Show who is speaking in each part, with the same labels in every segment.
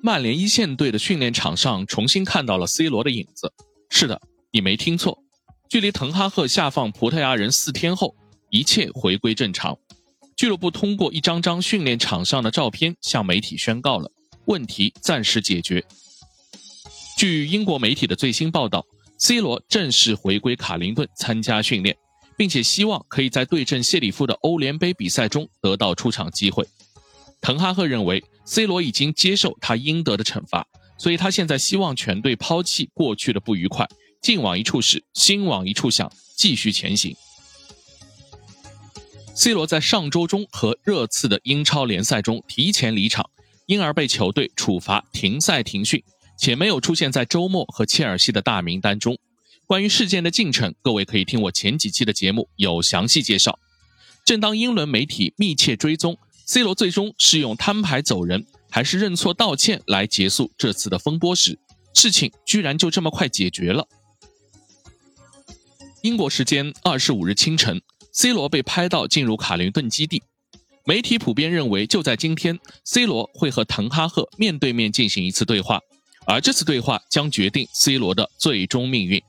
Speaker 1: 曼联一线队的训练场上重新看到了 C 罗的影子。是的，你没听错，距离滕哈赫下放葡萄牙人四天后，一切回归正常。俱乐部通过一张张训练场上的照片向媒体宣告了问题暂时解决。据英国媒体的最新报道，C 罗正式回归卡林顿参加训练，并且希望可以在对阵谢里夫的欧联杯比赛中得到出场机会。滕哈赫认为，C 罗已经接受他应得的惩罚，所以他现在希望全队抛弃过去的不愉快，劲往一处使，心往一处想，继续前行。C 罗在上周中和热刺的英超联赛中提前离场，因而被球队处罚停赛停训，且没有出现在周末和切尔西的大名单中。关于事件的进程，各位可以听我前几期的节目有详细介绍。正当英伦媒体密切追踪。C 罗最终是用摊牌走人，还是认错道歉来结束这次的风波时，事情居然就这么快解决了。英国时间二十五日清晨，C 罗被拍到进入卡林顿基地，媒体普遍认为就在今天，C 罗会和滕哈赫面对面进行一次对话，而这次对话将决定 C 罗的最终命运。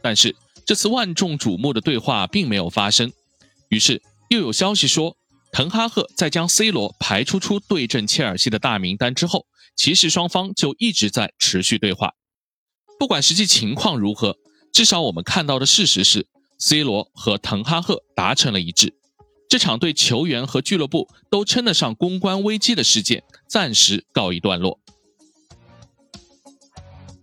Speaker 1: 但是这次万众瞩目的对话并没有发生，于是又有消息说。滕哈赫在将 C 罗排除出对阵切尔西的大名单之后，骑士双方就一直在持续对话。不管实际情况如何，至少我们看到的事实是，C 罗和滕哈赫达成了一致。这场对球员和俱乐部都称得上公关危机的事件暂时告一段落。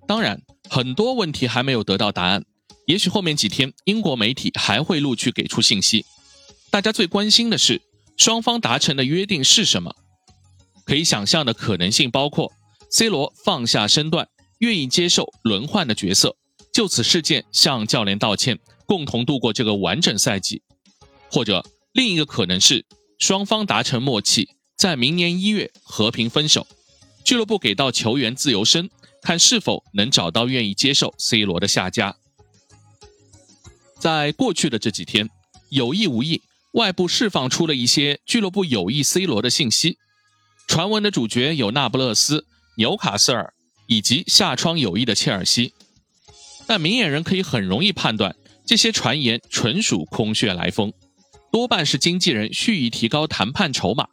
Speaker 1: 当然，很多问题还没有得到答案，也许后面几天英国媒体还会陆续给出信息。大家最关心的是。双方达成的约定是什么？可以想象的可能性包括：C 罗放下身段，愿意接受轮换的角色，就此事件向教练道歉，共同度过这个完整赛季；或者另一个可能是双方达成默契，在明年一月和平分手，俱乐部给到球员自由身，看是否能找到愿意接受 C 罗的下家。在过去的这几天，有意无意。外部释放出了一些俱乐部有意 C 罗的信息，传闻的主角有那不勒斯、纽卡斯尔以及下窗有意的切尔西，但明眼人可以很容易判断，这些传言纯属空穴来风，多半是经纪人蓄意提高谈判筹码。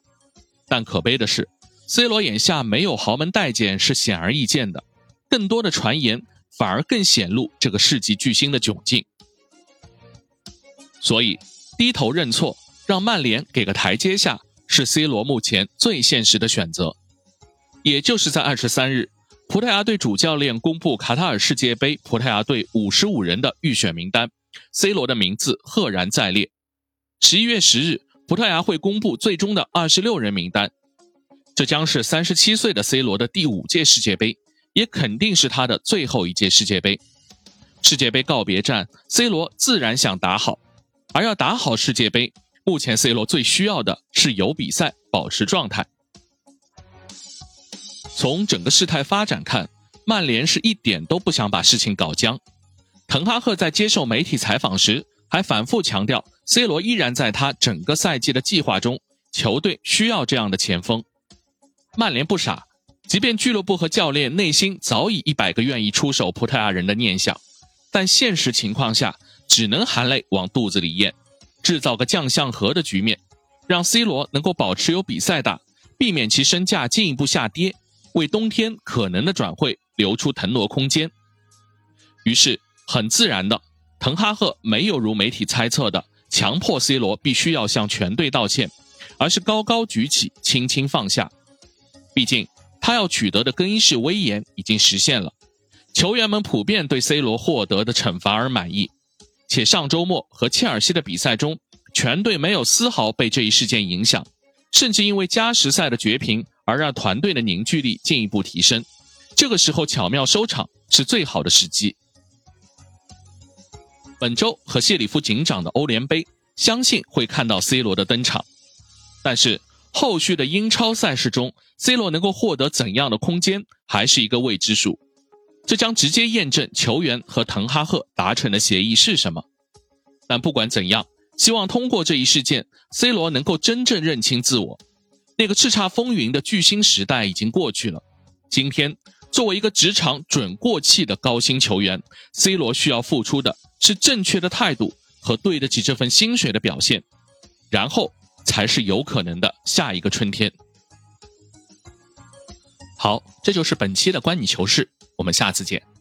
Speaker 1: 但可悲的是，C 罗眼下没有豪门待见是显而易见的，更多的传言反而更显露这个世纪巨星的窘境，所以。低头认错，让曼联给个台阶下，是 C 罗目前最现实的选择。也就是在二十三日，葡萄牙队主教练公布卡塔尔世界杯葡萄牙队五十五人的预选名单，C 罗的名字赫然在列。十一月十日，葡萄牙会公布最终的二十六人名单。这将是三十七岁的 C 罗的第五届世界杯，也肯定是他的最后一届世界杯。世界杯告别战，C 罗自然想打好。而要打好世界杯，目前 C 罗最需要的是有比赛保持状态。从整个事态发展看，曼联是一点都不想把事情搞僵。滕哈赫在接受媒体采访时还反复强调，C 罗依然在他整个赛季的计划中，球队需要这样的前锋。曼联不傻，即便俱乐部和教练内心早已一百个愿意出手葡萄牙人的念想，但现实情况下。只能含泪往肚子里咽，制造个将相和的局面，让 C 罗能够保持有比赛打，避免其身价进一步下跌，为冬天可能的转会留出腾挪空间。于是，很自然的，滕哈赫没有如媒体猜测的强迫 C 罗必须要向全队道歉，而是高高举起，轻轻放下。毕竟，他要取得的更衣室威严已经实现了，球员们普遍对 C 罗获得的惩罚而满意。且上周末和切尔西的比赛中，全队没有丝毫被这一事件影响，甚至因为加时赛的绝平而让团队的凝聚力进一步提升。这个时候巧妙收场是最好的时机。本周和谢里夫警长的欧联杯，相信会看到 C 罗的登场，但是后续的英超赛事中，C 罗能够获得怎样的空间，还是一个未知数。这将直接验证球员和滕哈赫达成的协议是什么。但不管怎样希望通过这一事件 c 罗能够真正认清自我。那个叱咤风云的巨星时代已经过去了。今天作为一个职场准过气的高薪球员 c 罗需要付出的是正确的态度和对得起这份薪水的表现然后才是有可能的下一个春天。好这就是本期的关你球事我们下次见。